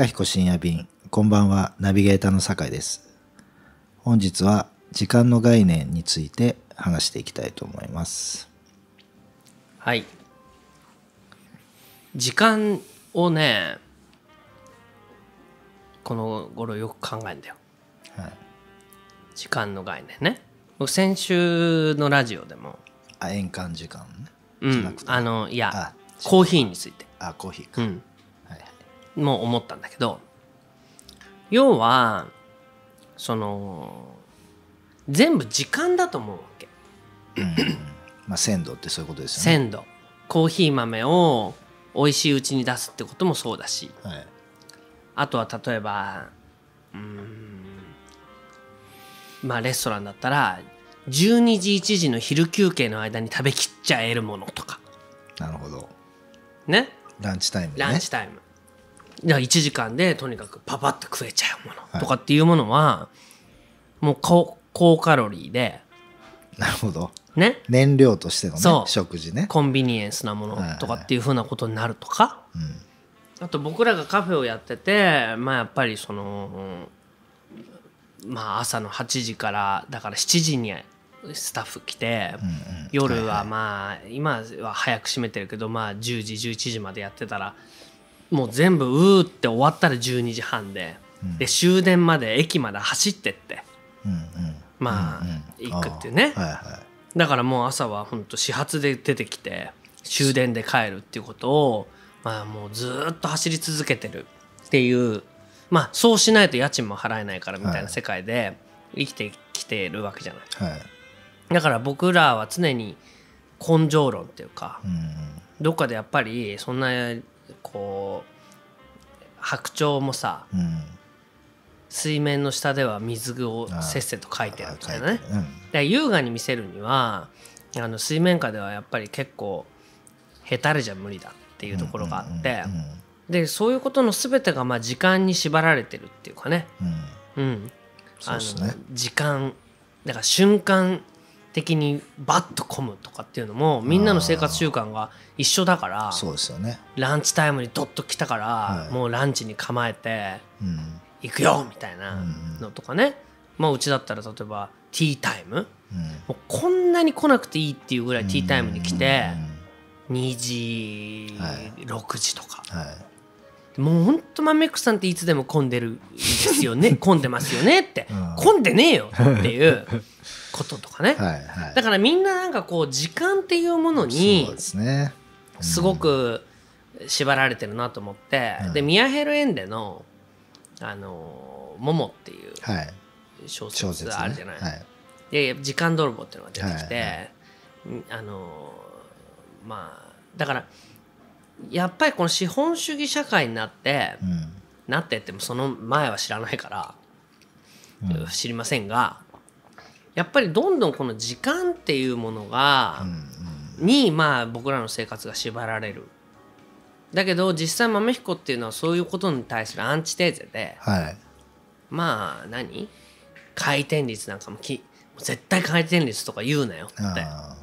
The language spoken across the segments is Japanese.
いかひこ深夜便。こんばんは。ナビゲーターの酒井です。本日は時間の概念について話していきたいと思います。はい。時間をねこの頃よく考えんだよ。はい。時間の概念ね。僕先週のラジオでも、あ円環時間ね。うん。あのいやあコーヒーについて、あコーヒーか、うん、も思ったんだけど要はその全部時間だと思うわけ。まあ鮮度ってそういうことですよね。鮮度。コーヒー豆を美味しいうちに出すってこともそうだし。はい。あとは例えばうーんまあレストランだったら12時1時の昼休憩の間に食べきっちゃえるものとか。なるほど。ね？ランチタイムでね。ランチタイム、1時間でとにかくパパッと食えちゃうもの。とかっていうものは、もう高高カロリーでなるほど。ね？燃料としてのね食事ね。コンビニエンスなものとかっていうふうなことになるとか、あと僕らがカフェをやっててまあやっぱりそのまあ朝の8時からだから7時にスタッフ来て、夜はまあ今は早く閉めてるけどまあ10時11時までやってたらもう全部うーって終わったら12時半で、で終電まで駅まで走ってってうんうん。まあ、うん行くっていうね。はいはい。だからもう朝は本当始発で出てきて終電で帰るっていうことをまあもうずーっと走り続けてるっていうまあそうしないと家賃も払えないからみたいな世界で生きてきてるわけじゃない。はい。だから僕らは常に根性論っていうかうんうん。どっかでやっぱりそんなこう白鳥もさうん。水面の下では水をせっせと書いてるみたいなね。うん。優雅に見せるにはあの水面下ではやっぱり結構へたれじゃ無理だっていうところがあってうんでそういうことの全てがまあ時間に縛られてるっていうかね、うん。うん、そうっすね。時間だから瞬間的にバッと混むとかっていうのもみんなの生活習慣が一緒だからそうですよね。ランチタイムにドッと来たから、はい。もうランチに構えてうん。行くよみたいなのとかね、まあうちだったら例えばティータイム。うん。もうこんなに来なくていいっていうぐらいティータイムに来て2時、はい。6時とか。はい。もうほんとマメックさんっていつでも混んでるんですよね。混んでますよねって、うん。混んでねえよっていうこととかね、はいはい。だからみんななんかこう時間っていうものにですごく縛られてるなと思って、うんでミヤヘルエンデの「あのモモ」っていうはい。小小説ね説あるじゃない、はい。で時間泥棒っていうのが出てきて、はいはいうんあのまあだからやっぱりこの資本主義社会になって、うん。なってってもその前は知らないから、知りませんがやっぱりどんどんこの時間っていうものが、にまあ僕らの生活が縛られる。だけど実際豆彦っていうのはそういうことに対するアンチテーゼではい。まあ何？回転率なんかもき絶対回転率とか言うなよって。あ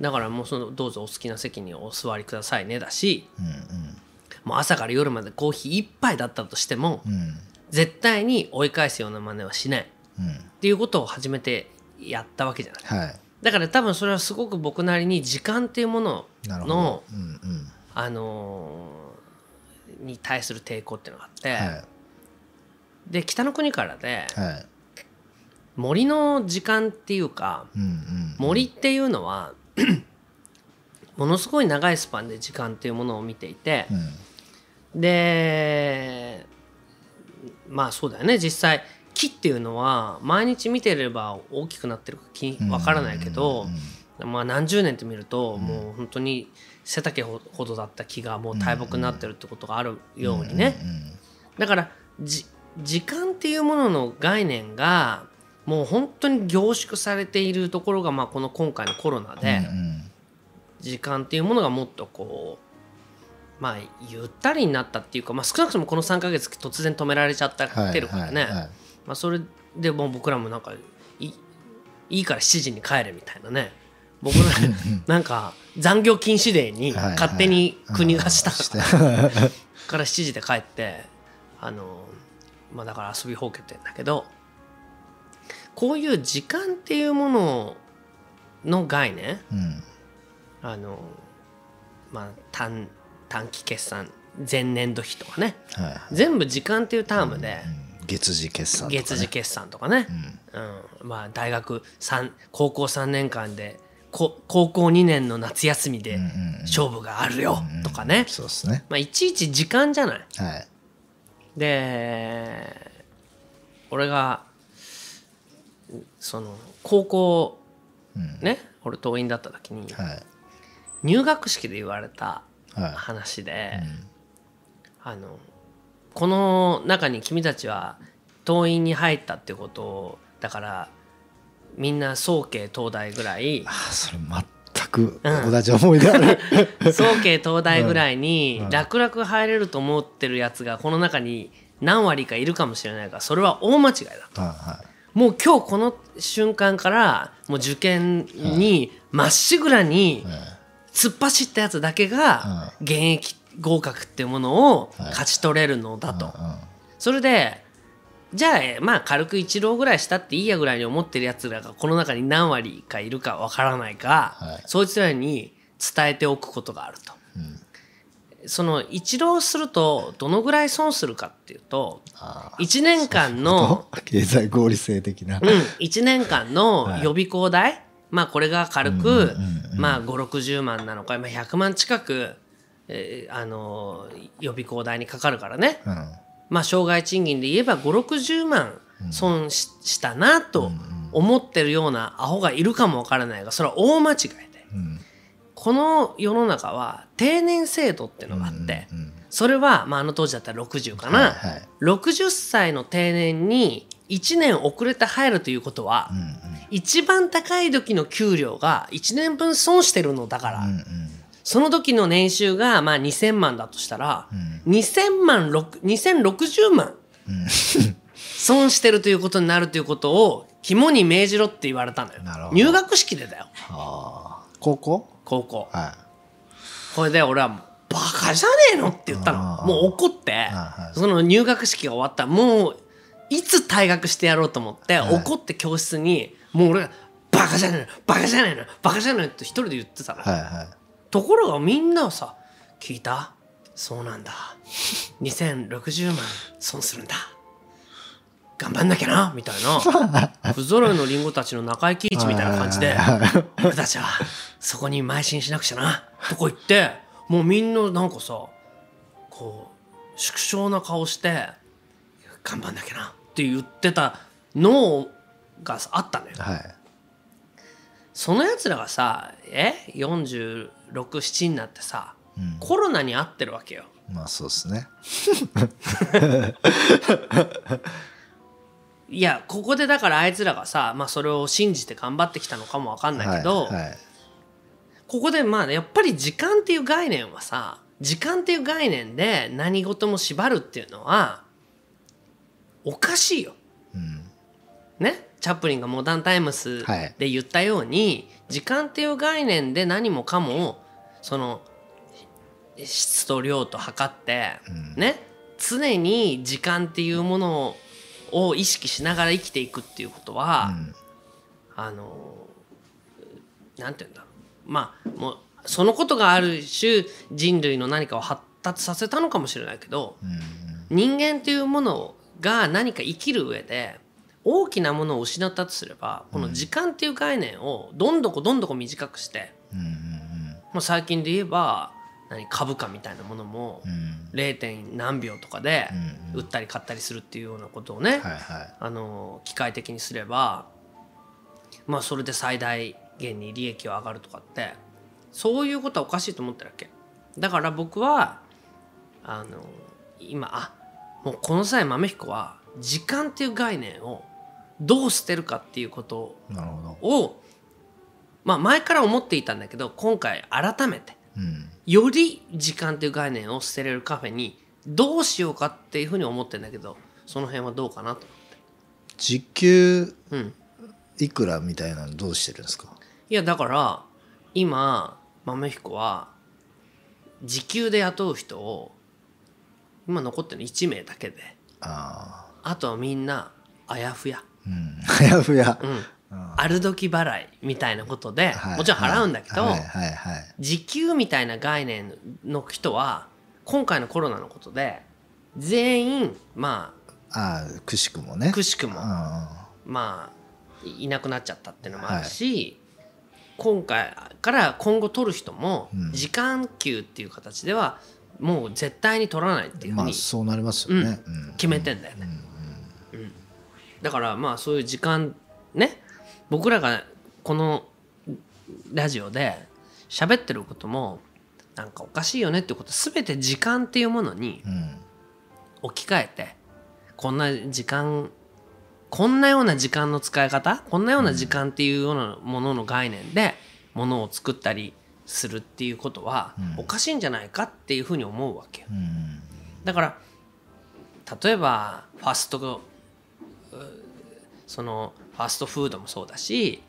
だからもうそのどうぞお好きな席にお座りくださいねだしーうん。もう朝から夜までコーヒー一杯だったとしてもうん。うん絶対に追い返すような真似はしない。っうん。ていうことを初めてやったわけじゃない。はい。だから多分それはすごく僕なりに時間っていうもののうんうん。あのーに対する抵抗っていうのがあって、はい。で北の国からではい。森の時間っていうかうんうん。森っていうのは ものすごい長いスパンで時間っていうものを見ていてうん。でまあそうだよね。実際木っていうのは毎日見てれば大きくなってるかきわからないけど、まあ、何十年って見るともう本当に背丈ほどだった木がもう大木になってるってことがあるようにね。だからじ時間っていうものの概念がもう本当に凝縮されているところがまあこの今回のコロナでうん時間っていうものがもっとこうまあゆったりになったっていうか、まあ、少なくともこの3ヶ月突然止められちゃったはいってるからね、はいはいまあ、それでもう僕らもなんかいいいいから7時に帰れみたいなね。僕らなんか残業禁止デーに勝手に国がした。から7時で帰ってあのまあだから遊びほうけてんだけどこういう時間っていうものの概念うん。あのまあ短短期決算前年度費とかね。はいはい。全部時間っていうタームでうん月次決算とか、ね、月次決算とかね、うん。まあ大学三高校3年間でこ高校2年の夏休みで勝負があるよとかね、そうですね。まあ、いちいち時間じゃない。はい。で俺がその高校うん。ね俺党員だった時にはい。入学式で言われたはい。話で、あのこの中に君たちは党員に入ったってことをだからみんな早慶東大ぐらいあーそれ全く同じ思い出ある、早慶東大ぐらいに楽々入れると思ってるやつがこの中に何割かいるかもしれないからそれは大間違いだはい。はもう今日この瞬間からもう受験にまっしぐらに突っ走ったやつだけが現役合格っていうものを勝ち取れるのだと。それでじゃあえまあ軽く一浪ぐらいしたっていいやぐらいに思ってるやつらがこの中に何割かいるかわからないか、はい。そいつらに伝えておくことがあると。その一浪するとどのぐらい損するかっていうとあ1年間のー 経済合理性的な、うん、1年間の予備校代、まあこれが軽く、まあ560万なのか、まあ、100万近く、えーあのー予備校代にかかるからね、うん。まあ障害賃金で言えば560万損ししたなと思ってるようなアホがいるかもわからないがそれは大間違いで。うん。この世の中は定年制度っていうのがあって、うんそれは、まあ、あの当時だったら60かな、はいはい60歳の定年に1年遅れて入るということは、一番高い時の給料が1年分損してるのだから、うんうんその時の年収がまあ2000万だとしたら、2000万6 2060万損してるということになるということを肝に銘じろって言われたのよ。入学式でだよ。高校？高校。はこれで俺はもうバカじゃねえのって言ったの。もう怒ってはいその入学式が終わったらもういつ退学してやろうと思ってはい。怒って教室にもう俺が「バカじゃねえのバカじゃねえのバカじゃねえの」って一人で言ってたの。いはいはいところがみんなはさ「聞いた？そうなんだ。2060万損するんだ。頑張んなきゃな」みたいな。不揃いのリンゴたちの中井貴一みたいな感じで「俺たちはそこに邁進しなくちゃな」とか言ってもうみんななんかさこう縮小な顔して「頑張んなきゃな」って言ってたのがあったのよ。はい。そのやつらがさえ？467になってさ、うん。コロナに合ってるわけよ。まあそうですね。いやここでだからあいつらがさ、まあ、それを信じて頑張ってきたのかもわかんないけど、はいはい。ここでまあやっぱり時間っていう概念はさ時間っていう概念で何事も縛るっていうのはおかしいよ。うん。ね？チャップリンがモダンタイムスはい。で言ったように、時間っていう概念で何もかもその質と量と測って、ね常に時間っていうものを意識しながら生きていくっていうことは、うん。あのなんて言うんだろう。まあもうそのことがある種人類の何かを発達させたのかもしれないけど、人間っていうものが何か生きる上で大きなものを失ったとすればこの時間っていう概念をどんどこどんどこ短くして、うんうんもう最近で言えば何株価みたいなものもうん。0. 点何秒とかで売ったり買ったりするっていうようなことをね、あの機械的にすればまあそれで最大限に利益は上がるとかってそういうことはおかしいと思ってるわけ。だから僕はあの今あもうこの際豆彦は時間っていう概念をどう捨てるかっていうことなるほど。をまあ前から思っていたんだけど今回改めてうん。より時間っていう概念を捨てれるカフェにどうしようかっていうふうに思ってるんだけどその辺はどうかなと。時給うん。いくらみたいなのどうしてるんですか？いやだから今豆彦は時給で雇う人を今残ってるの1名だけで。ああとはみんなあやふや、あうん。あやふや、うん、ある時払いみたいなことで、はい。もちろん払うんだけど、はい。はい。はい。時給みたいな概念の人は今回のコロナのことで全員まああくしくもね。あくしくもうんまあいいなくなっちゃってるのもあるし、今回から今後取る人もうん。時間給っていう形ではもう絶対に取らないっていうふうまあにそうなりますよね、うん。決めてんだよね。うん。だからまあそういう時間ね僕らがこのラジオで喋ってることもなんかおかしいよねってこと全て時間っていうものにうん。置き換えてこんな時間こんなような時間の使い方こんなような時間っていうようなものの概念でものを作ったりするっていうことはうん。おかしいんじゃないかっていうふうに思うわけよ。うん。だから例えばファストうそのファストフードもそうだし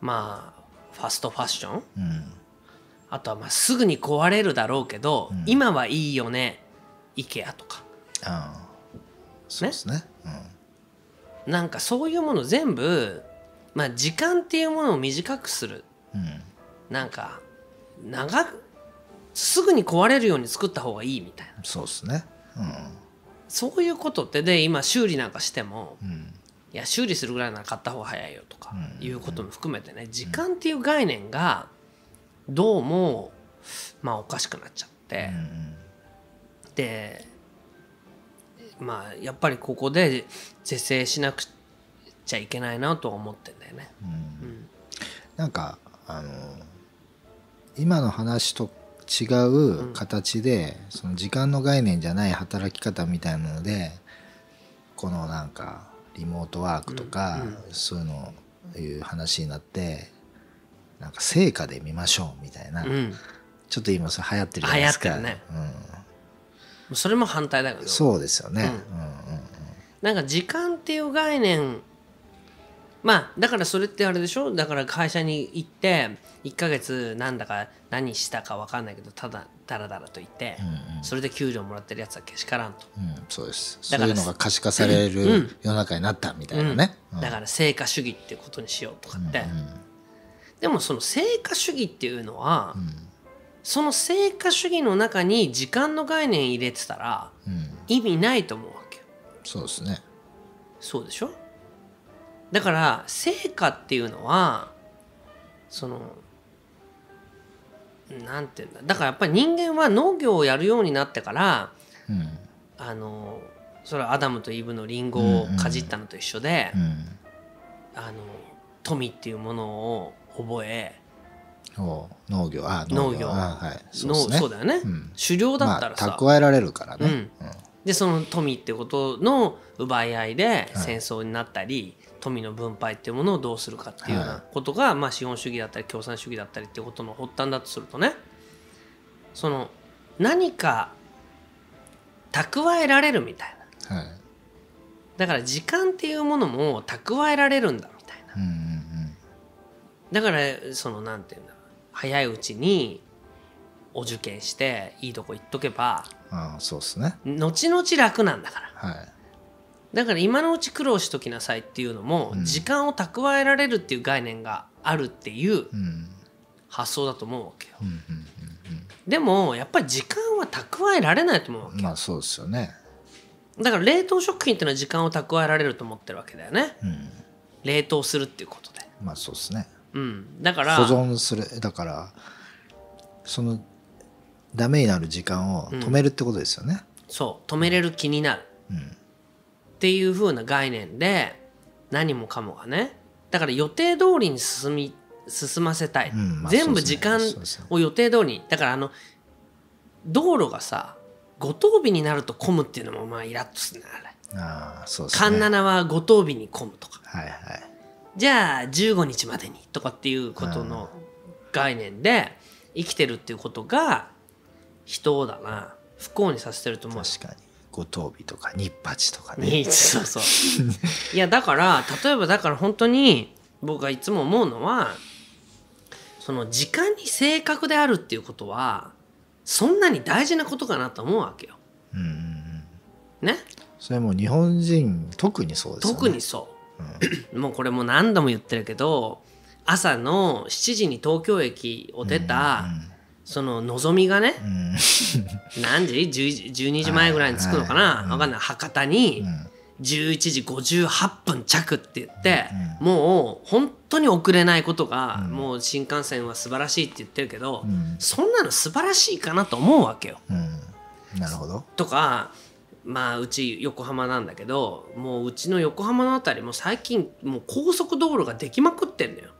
まあファストファッション。うん。あとはまあすぐに壊れるだろうけど、うん。今はいいよね IKEA とか。ああ。そうですね。なんかそういうもの全部、まあ、時間っていうものを短くする。うん。うんなんか長くすぐに壊れるように作った方がいいみたいな。そうですね。そういうことってで今修理なんかしてもうんうんいや修理するぐらいなら買った方が早いよとかうん。いうことも含めてね時間っていう概念がどうもまあおかしくなっちゃって。うんでまあやっぱりここで是正しなくちゃいけないなとは思ってんだよね。うん。うん。なんかあの今の話と違う形で、その時間の概念じゃない働き方みたいなのでこのなんかリモートワークとか、うんうん。そういうのいう話になってなんか成果で見ましょうみたいな、うん。ちょっと今それ流行ってるじゃないですか。流行ってるね。それも反対だけど。うん、そうですよね、うん。うんうんなんか時間っていう概念まあだからそれってあれでしょ？だから会社に行って1ヶ月なんだか何したか分かんないけどただダラダラと言って、うんうん。それで給料もらってるやつはけしからんと、うんそうです。だからそういうのが可視化される世の中になったみたいなね、うん。だから成果主義ってことにしようとかって、でもその成果主義っていうのは、うん。その成果主義の中に時間の概念入れてたらうんうん。意味ないと思うわけよ。そうですね。そうでしょ？だから成果っていうのはそのなんていうんだ。だからやっぱり人間は農業をやるようになってからうん。あのそれはアダムとイブのリンゴをかじったのと一緒で、うん。あの富っていうものを覚えお農業。あ農業。あはい。そうね。そうだよね、うん。狩猟だったらさ、まあ、蓄えられるからね、うん。でその富ってことの奪い合いで戦争になったり、富の分配っていうものをどうするかっていうようはない。ことが、まあ、資本主義だったり共産主義だったりっていうことの発端だとするとねその何か蓄えられるみたいな。はい。だから時間っていうものも蓄えられるんだみたいな。うんうんだからそのなんていうんだ早いうちにお受験していいとこ行っとけばうんああそうですね。後々楽なんだから。はいだから今のうち苦労しときなさいっていうのも、うん。時間を蓄えられるっていう概念があるっていううん。発想だと思うわけよ。うんうんでもやっぱり時間は蓄えられないと思うわうんまあそうですよね。けだから冷凍食品っていうのは時間を蓄えられると思ってるわけだよね。うん。冷凍するっていうことで。まあそうですね。うん。だから保存するだからそのダメになる時間を止めるってことですよね。そう。止めれる気になる。うんっていう風な概念で何もかもがね。だから予定通りに進み進ませたい、うんまあ全部時間を予定通りに。だからあの道路がさ五等日になると混むっていうのもまあイラッとするねあれ。ああそうですね。環七は五等日に混むとか。はいはい。じゃあ15日までにとかっていうことの概念で生きてるっていうことが人をだな。不幸にさせてると思う。確かに五等日とか日八とかね。にそうそう いやだから例えばだから本当に僕がいつも思うのはその時間に正確であるっていうことはそんなに大事なことかなと思うわけよ。うんうんね？それもう日本人特にそうですよね。特にそう、もうこれもう何度も言ってるけど朝の7時に東京駅を出た、そののぞみがね、うん。何時 ?10 12時前ぐらいに着くのかな、わかんない。博多に11時58分着って言って、もう本当に遅れないことが、もう新幹線は素晴らしいって言ってるけど、ん。そんなの素晴らしいかなと思うわけよ。うん。なるほど。とかまあうち横浜なんだけどもううちの横浜のあたりも最近もう高速道路ができまくってんのよ。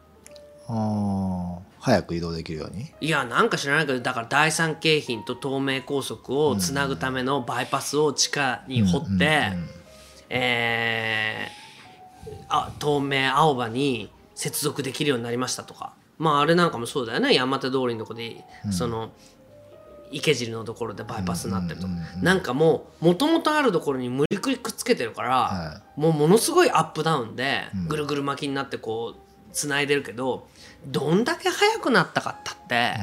早く移動できるように？いやなんか知らないけどだから第三京浜と東名高速をつなぐためのバイパスを地下に掘って、えーあ東名青葉に接続できるようになりましたとか。まああれなんかもそうだよね。山手通りのとこで、その池尻のところでバイパスになってると、なんかもうもともとあるところに無理くりくっつけてるから、はもうものすごいアップダウンでぐるぐる巻きになってこうつないでるけどどんだけ速くなったかったって、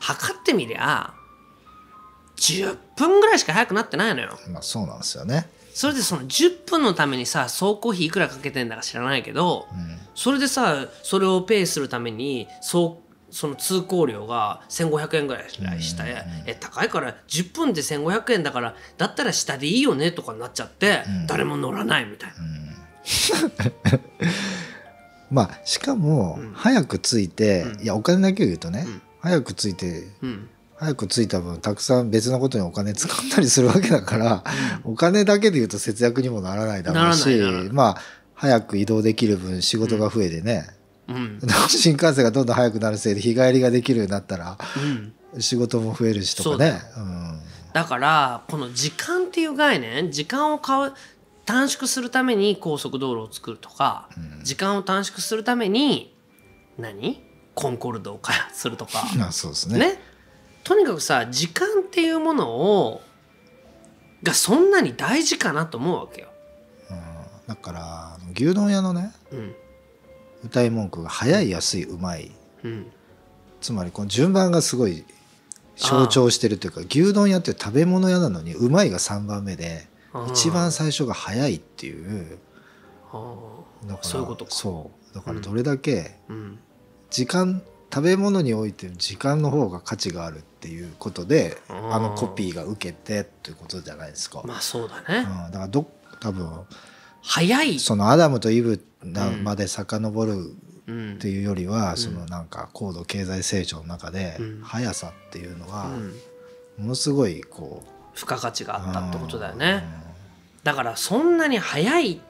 測ってみりゃ10分ぐらいしか速くなってないのよ。まあそうなんですよね。それでその10分のためにさ総工費いくらかけてんだか知らないけど、それでさそれをペイするために総その通行料が1500円ぐらいした、え高いから10分で1500円だからだったら下でいいよねとかになっちゃって、誰も乗らないみたいな。まあしかも早く着いて、いやお金だけを言うとね、早く着いてうん。早く着いた分たくさん別のことにお金使ったりするわけだから、お金だけで言うと節約にもならないだろうしまあ早く移動できる分仕事が増えてね、うん。新幹線がどんどん早くなるせいで日帰りができるようになったらうん、仕事も増えるしとかね。うん。だからこの時間っていう概念時間を買う短縮するために高速道路を作るとか、時間を短縮するために何？コンコルドを開発するとか。まあそうですね。ね。とにかくさ時間っていうものをがそんなに大事かなと思うわけよ。だから牛丼屋のねうん。歌い文句が早い安いうまい。うん。つまりこの順番がすごい象徴してるというか牛丼屋って食べ物屋なのにうまいが3番目で一番最初が早いっていう。あだからそういうことか。そう。だからどれだけ時間食べ物において時間の方が価値があるっていうことであのコピーが受けてっていうことじゃないですか、まあそうだね。うん、だからど多分早い、そのアダムとイブなまで遡るうん。っていうよりは、そのなんか高度経済成長の中でうん。速さっていうのはうん。ものすごいこう付加価値があったってことだよね。だからそんなに早い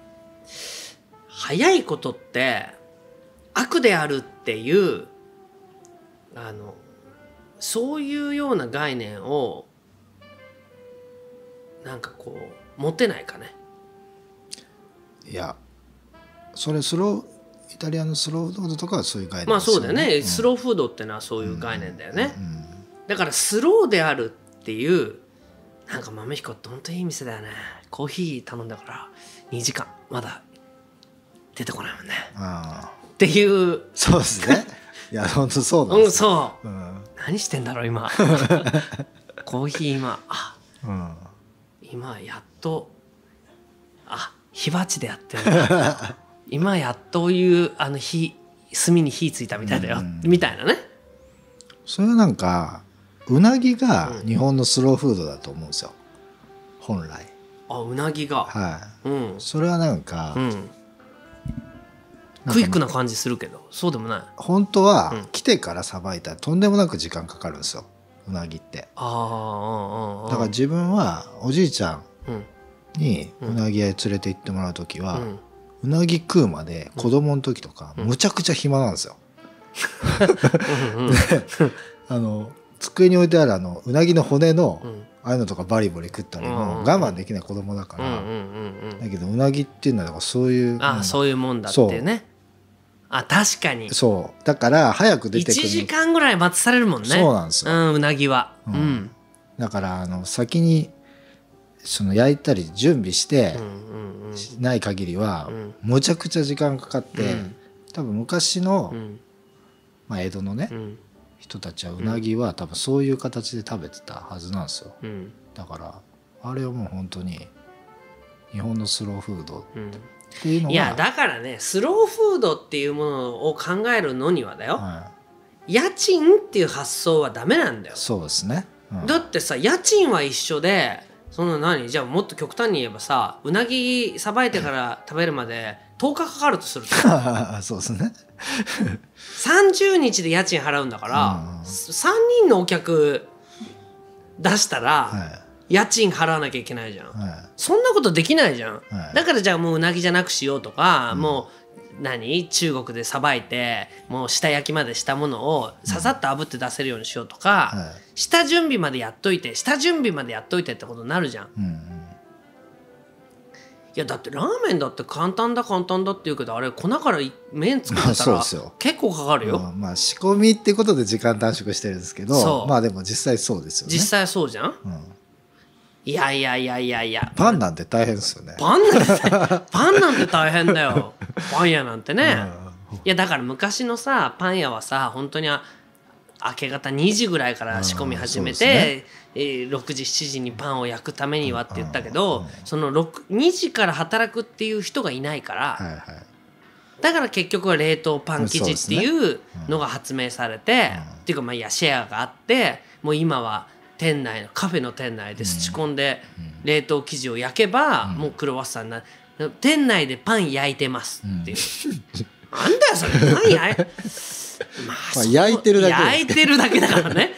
早いことって悪であるっていうあのそういうような概念をなんかこう持てないかね。いやそれスローイタリアのスローフードとかはそういう概念まあそうだよね、んスローフードってのはそういう概念だよね。うんだからスローであるっていうなんか豆彦ってほんといい店だよね。コーヒー頼んだから2時間。まだ出てこないもんね。っていう。そうですね。いや本当そうなんうんですよ、そう。うん。何してんだろう今。コーヒー今。あうん。今やっとあ火鉢でやってる。今やっというあの火炭に火ついたみたいだよ、うん。みたいなね。それはなんかうなぎが日本のスローフードだと思うんですよ。本来。あうなぎが。はい。うん。それはなんか、うん。クイックな感じするけど。そうでもない。本当はうん。来てからさばいたらとんでもなく時間かかるんですよ。うなぎって。ああだから自分はおじいちゃんうん。にうなぎ屋へ連れて行ってもらう時は、うん。うなぎ食うまで子供の時とかむちゃくちゃ暇なんですよ。あの机に置いてあるあのうなぎの骨の、うん。ああいうのとかバリバリ食ったりも我慢できない子供だから、だけどうなぎっていうのはだからそういうああそういうもんだっていうね。あ確かに。そう。だから早く出1てくる。時間ぐらい待たされるもんね。そうなんですよ。うんうなぎは。ううん。んだからあの先にその焼いたり準備してない限りはうん。むちゃくちゃ時間かかって、うん。多分昔の、うん。まあ、江戸のね、うん人たちはうなぎは多分そういう形で食べてたはずなんですよ。うん。だからあれはもう本当に日本のスローフードうん。っていうのがいやだからねスローフードっていうものを考えるのにはだよ、は家賃っていう発想はダメなんだよ。い、そうですね、うん。だってさ家賃は一緒でそんな何？じゃあもっと極端に言えばさうなぎさばいてから食べるまで10日かかるとすると。そうですね。30日で家賃払うんだから、うん。3人のお客出したら、は家賃払わなきゃいけないじゃん、い。はそんなことできないじゃん、はい。だからじゃあもううなぎじゃなくしようとか、もう何？中国でさばいてもう下焼きまでしたものをささっと炙って出せるようにしようとか、はい。下準備までやっといて下準備までやっといてってことになるじゃん。いい、うんうん、やだってラーメンだって簡単だ簡単だって言うけどあれ粉からい麺作ってたら そうですよ。結構かかるよ、まあまあ仕込みってことで時間短縮してるんですけそどう。まあでも実際そうですよね。実際そうじゃん？うん、いやいやいやいやいや。パンなんて大変ですよね。パンなんてパンなんて大変だよ。パン屋なんてね、うん。いやだから昔のさパン屋はさ本当にあ明け方2時ぐらいから仕込み始めうんそうて、えー6時7時にパンを焼くためにはって言ったけど、その6 2時から働くっていう人がいないから、はいはい。だから結局は冷凍パン生地っていうのが発明されて、うん。っていうかまあいやシェアがあってもう今は店内のカフェの店内ですち込んで冷凍生地を焼けば、もうクロワッサンな店内でパン焼いてますっていう、なんだよそれ。パン焼い まあ焼いてるだけ。焼いてるだけだからね。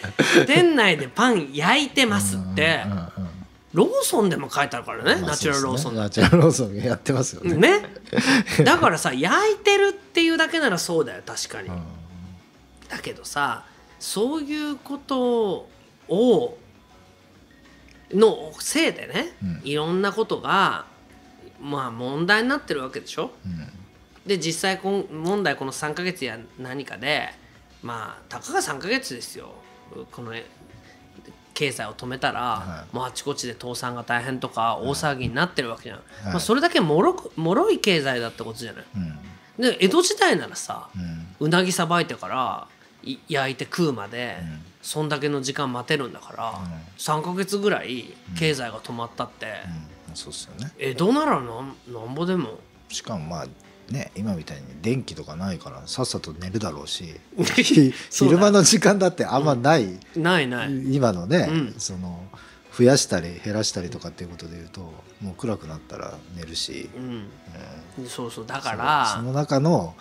店内でパン焼いてますって、うんうんローソンでも書いてあるからね、まあナチュラルローソン。ナチュラルローソンやってますよね、ね。だからさ焼いてるっていうだけならそうだよ確かに、うん。だけどさそういうことをのせいでね、うん。いろんなことがまあ問題になってるわけでしょ？うん。で実際こん問題この3ヶ月や何かでまあたかが3ヶ月ですよ。この経済を止めたら、はもうあちこちで倒産が大変とか大騒ぎになってるわけじゃん、い。まあ、それだけもろく脆い経済だってことじゃない？うん。で江戸時代ならさうなぎさばいてからい焼いて食うまで、んそんだけの時間待てるんだから、ん3ヶ月ぐらい経済が止まったって、うん。そうっすよね。江戸ならなんなんぼでも。しかもまあね今みたいに電気とかないからさっさと寝るだろうし。そうだよ。昼間の時間だってあんまない、ないない。今のね、うん。その増やしたり減らしたりとかっていうことでいうともう暗くなったら寝るし、うん、そうそう。だかそらその中の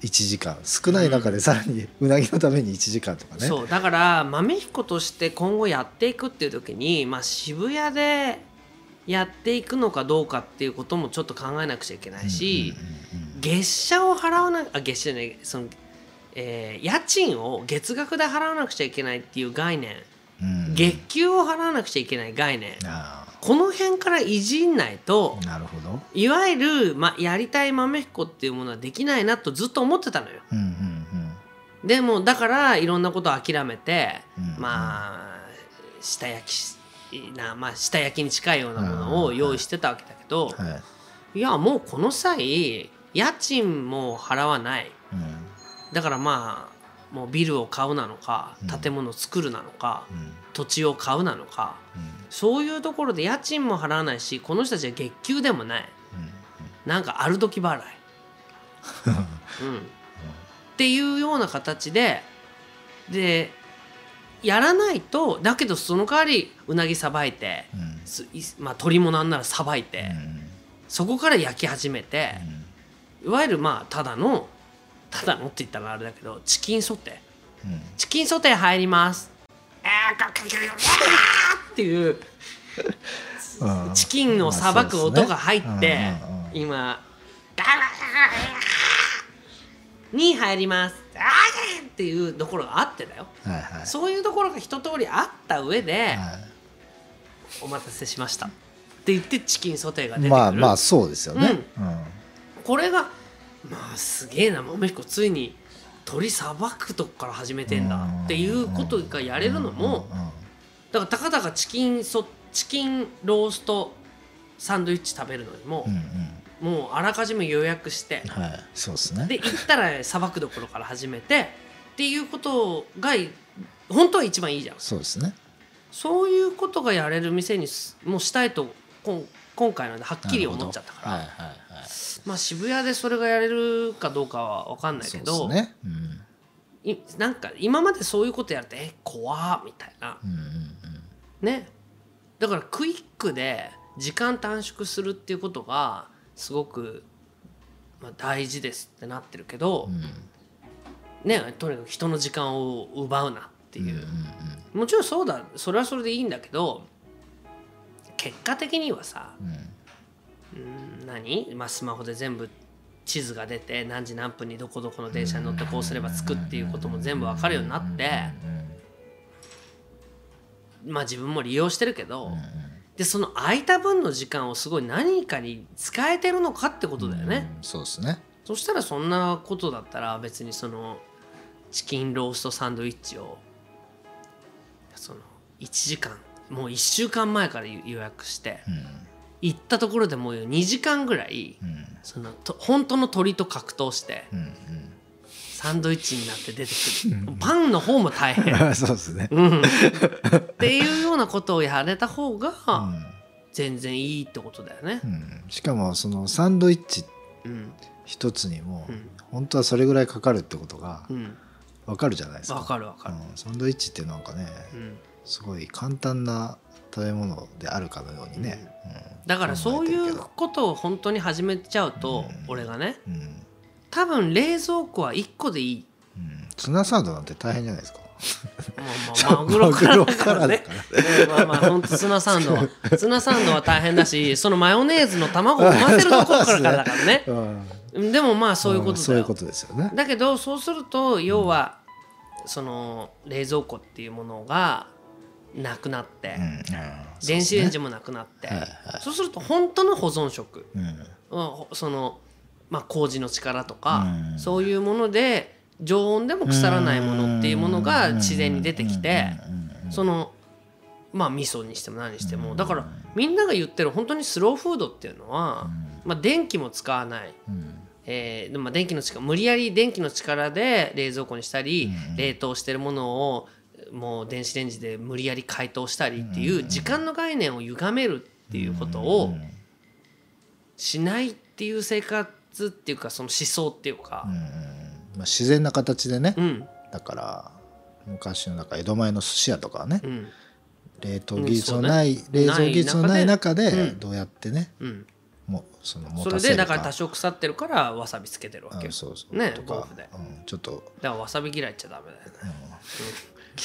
1時間。少ない中でさらにうなぎのために1時間とかね、そう。だから豆彦として今後やっていくっていう時に、まあ、渋谷でやっていくのかどうかっていうこともちょっと考えなくちゃいけないし、月謝を払わなあ月謝じゃないその、えー家賃を月額で払わなくちゃいけないっていう概念、月給を払わなくちゃいけない概念。あこの辺からいじんないとあなるほど、いわゆる、ま、やりたい豆彦っていうものはできないなとずっと思ってたのよ。うんうんでもだからいろんなことを諦めて、うんまあ下焼きしな、まあ、下焼きに近いようなものを用意してたわけだけど、うんはい。いやもうこの際家賃も払わない。うん。だからまあもうビルを買うなのかうん。建物を作るなのか、うん。土地を買うなのかうん。そういうところで家賃も払わないしこの人たちは月給でもない。なんかある時払い、うん、っていうような形ででやらないとだけどその代わりうなぎさばいて、まあ、鶏もなんならさばいて、うん。そこから焼き始めて、いわゆるまあただのただのって言ったらあれだけどチキンソテー。うん。チキンソテー入ります。あーっていううん。チキンをさばく音が入って、まあね。うんうんうん。今に入りますっていうところがあってだよはいはいそういうところが一通りあった上で、はいお待たせしましたって言ってチキンソテーが出てくる、まあまあそうですよね。うんこれがまあすげえな。豆彦ついに鳥さばくとこから始めてんだっていうことがやれるのもだからたかだかチキンソチキンローストサンドイッチ食べるのにもうんうん。もうあらかじめ予約してはい。そうですね。で行ったらさばくところから始めてっていうことが本当は一番いいじゃん。そうですね。そういうことがやれる店にすもうしたいとこん今回のではっきり思っちゃったから、はいはいはい。まあ渋谷でそれがやれるかどうかは分かんないけど、ね。うん。いなんか今までそういうことやるとえ怖っみたいな。うんうんね。だからクイックで時間短縮するっていうことがすごく、まあ、大事ですってなってるけど、うん。ねとにかく人の時間を奪うなっていう、うんうん。もちろんそうだそれはそれでいいんだけど結果的にはさうん。うん何、まあ、スマホで全部地図が出て何時何分にどこどこの電車に乗ってこうすれば着くっていうことも全部分かるようになってまあ自分も利用してるけどでその空いた分の時間をすごい何かに使えてるのかってことだよね。うんそうですね。そしたらそんなことだったら別にそのチキンローストサンドイッチをその1時間もう1週間前から予約してうん。行ったところでもう2時間ぐらいうん。そのと本当の鳥と格闘してうんうん。サンドイッチになって出てくる。パンの方も大変、そうですね。うん、っていうようなことをやれた方がうん。全然いいってことだよね。う。ん。しかもそのサンドイッチうん。一つにもうん。本当はそれぐらいかかるってことがうん、わかるじゃないですか。わかるわかる。うん。サンドイッチってなんかねうんすごい簡単な食べ物であるかのようにね、うん。だからそういうことを本当に始めちゃうと、うん。俺がねうん。多分冷蔵庫は1個でいい。うん。ツナサンドなんて大変じゃないですか。まあまあマグロからだからねまあ まあ本当ツナサンドは。ツナサンドは大変だしそのマヨネーズの卵を混ぜるところからだからね。うん。でもまあそういうことだよ。そういうことですよね。だけどそうすると要はその冷蔵庫っていうものがなくなって、電子レンジも、もなくなって、そうすると本当の保存食。その、まあ、麹の力とか、うん。そういうもので常温でも腐らないものっていうものが自然に出てきてそのまあ味噌にしても何にしても。だからみんなが言ってる本当にスローフードっていうのは、まあ、電気も使わない。うん。えーでもまあ電気の力無理やり電気の力で冷蔵庫にしたり、冷凍してるものをもう電子レンジで無理やり解凍したりっていう時間の概念を歪めるっていうことをしないっていう生活っていうかその思想っていうか。うんうん。まあ、自然な形でね、うん。だから昔のなんか江戸前の寿司屋とかはね、うん。冷凍技術のない、冷蔵技術のない中でうん。どうやってね、うん。もその持それでだから多少腐ってるからわさびつけてる。わけようんそうそう。ねとかうん、ちょっと。だからわさび嫌いっちゃダメだよね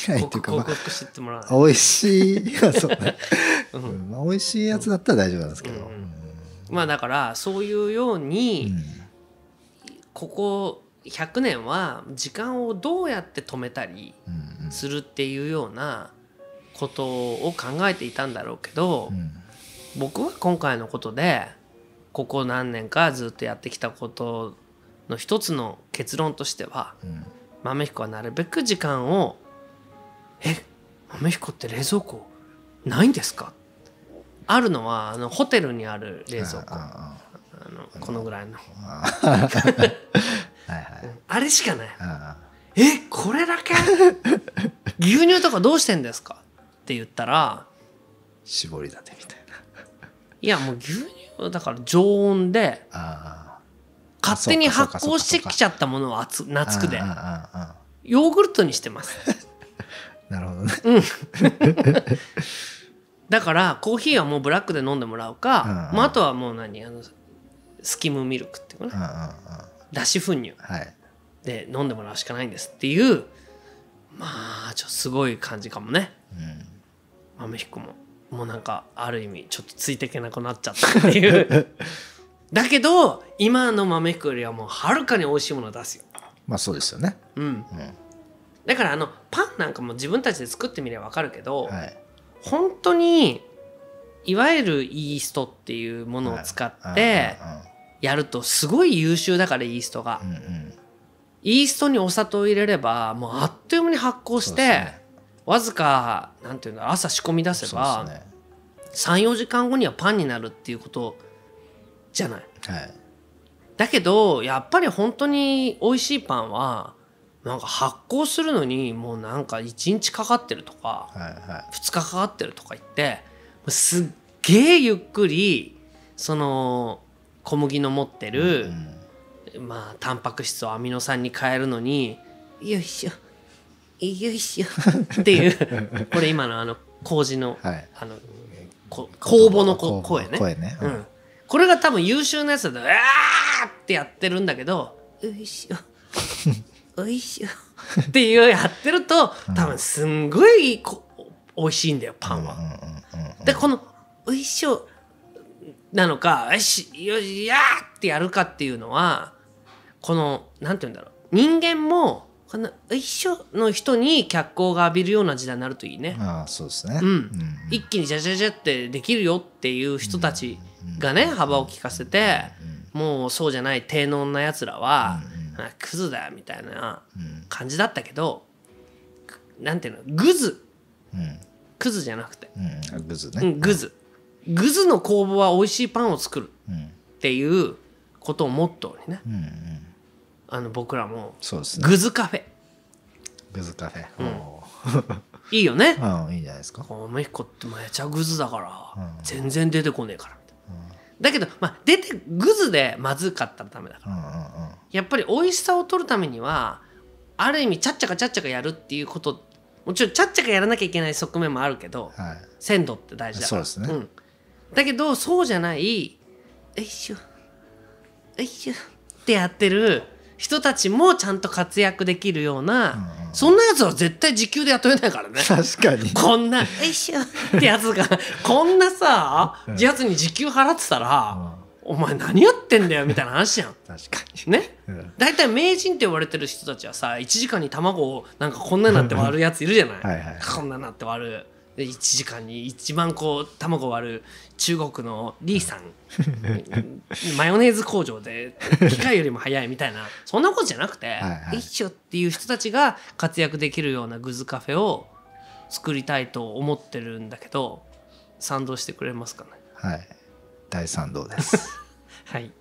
嫌いっていうか、まあ克服してってもらわない美味しいそうね、うん。まあ、美味しいやつだったら大丈夫なんですけど、うんまあだからそういうように、うん。ここ100年は時間をどうやって止めたりうん。するっていうようなことを考えていたんだろうけど、うん。僕は今回のことでここ何年かずっとやってきたことの一つの結論としてはうん。豆彦はなるべく時間を「え豆彦って冷蔵庫ないんですか?」あるのはあのホテルにある冷蔵庫。ああのこのぐらいの。あれしかない。あえこれだけ？牛乳とかどうしてんですか？って言ったら絞り立てみたいいやもう牛乳はだから常温で勝手に発酵してきちゃったものを夏くで。ヨーグルトにしてますなるほどね。だからコーヒーはもうブラックで飲んでもらうか、うんうん。まあ、あとはもう何あのスキムミルクっていうかねうんうんうん。脱脂粉乳。はい。で飲んでもらうしかないんですっていうまあちょっとすごい感じかもね。うん。豆彦も。もうなんかある意味ちょっとついていけなくなっちゃったっていう。だけど今の豆彦よりはもうはるかに美味しいものを出すよ、まあそうですよね。うん、うんだからあのパンなんかも自分たちで作ってみれば分かるけど、はい。本当にいわゆるイーストっていうものを使ってやるとすごい優秀だからイーストが。うんうん。うんイーストにお砂糖を入れればもうあっという間に発酵して、ね。わずかなんていうんだ朝仕込み出せば、ね。34時間後にはパンになるっていうことじゃない。はい。だけどやっぱり本当に美味しいパンはなんか発酵するのにもうなんか1日かかってるとかはいはい。2日かかってるとか言ってすっげえゆっくりその小麦の持ってる、まあタンパク質をアミノ酸に変えるのによいしょよいしょっていうこれ今のあの麹の,、はい。あのこ酵母の声ね。声ね。うん。うん、これが多分優秀なやつだと「うわー!」ってやってるんだけど「よいしょおいしょ」っていうやってると多分すんごいこ美味しいんだよパンは。でこの「おいしょ」なのか「よしよしやー!」ってやるかっていうのはこのなんて言うんだろう人間もこの「おいしょ」の人に脚光が浴びるような時代になるといいね。ああそうですねうん、一気にジャジャジャってできるよっていう人たちがね幅を利かせてもうそうじゃない低能なやつらはあクズだよみたいな感じだったけどなんていうのグズ。うん。クズじゃなくて、うん。グズね。うん、グズ。グズの工房は美味しいパンを作るうん。っていうことをモットーにね。うんうん。あの僕らもそうですね。グズカフェ。グズカフェ。おいいよね。ー うんいいんじゃないですか。このメヒコってめちゃグズだから、うん。全然出てこねえからだけどまあ出てグズでまずかったらダメだからうんうんうん。やっぱり美味しさを取るためにはある意味ちゃっちゃかちゃっちゃかやるっていうこともちろんちゃっちゃかやらなきゃいけない側面もあるけどはい。鮮度って大事だから。そうですね。ん、だけどそうじゃない「よいしょよいしょ」ってやってる人たちもちゃんと活躍できるような、そんなやつは絶対時給で雇えないからね。確かに。こんな「よいしょ」ってやつがこんなさやつに時給払ってたら、お前何やってんだよみたいな話じゃん。確かね？にうん。大体名人って言われてる人たちはさ1時間に卵をなんかこんなになって割るやついるじゃない？はいはいこんなになって割る。で1時間に一番こう卵割る中国のリーさん マヨネーズ工場で機械よりも早いみたいなそんなことじゃなくてはいはい。一緒っていう人たちが活躍できるようなグズカフェを作りたいと思ってるんだけど賛同してくれますかね？はい。大賛同です。はい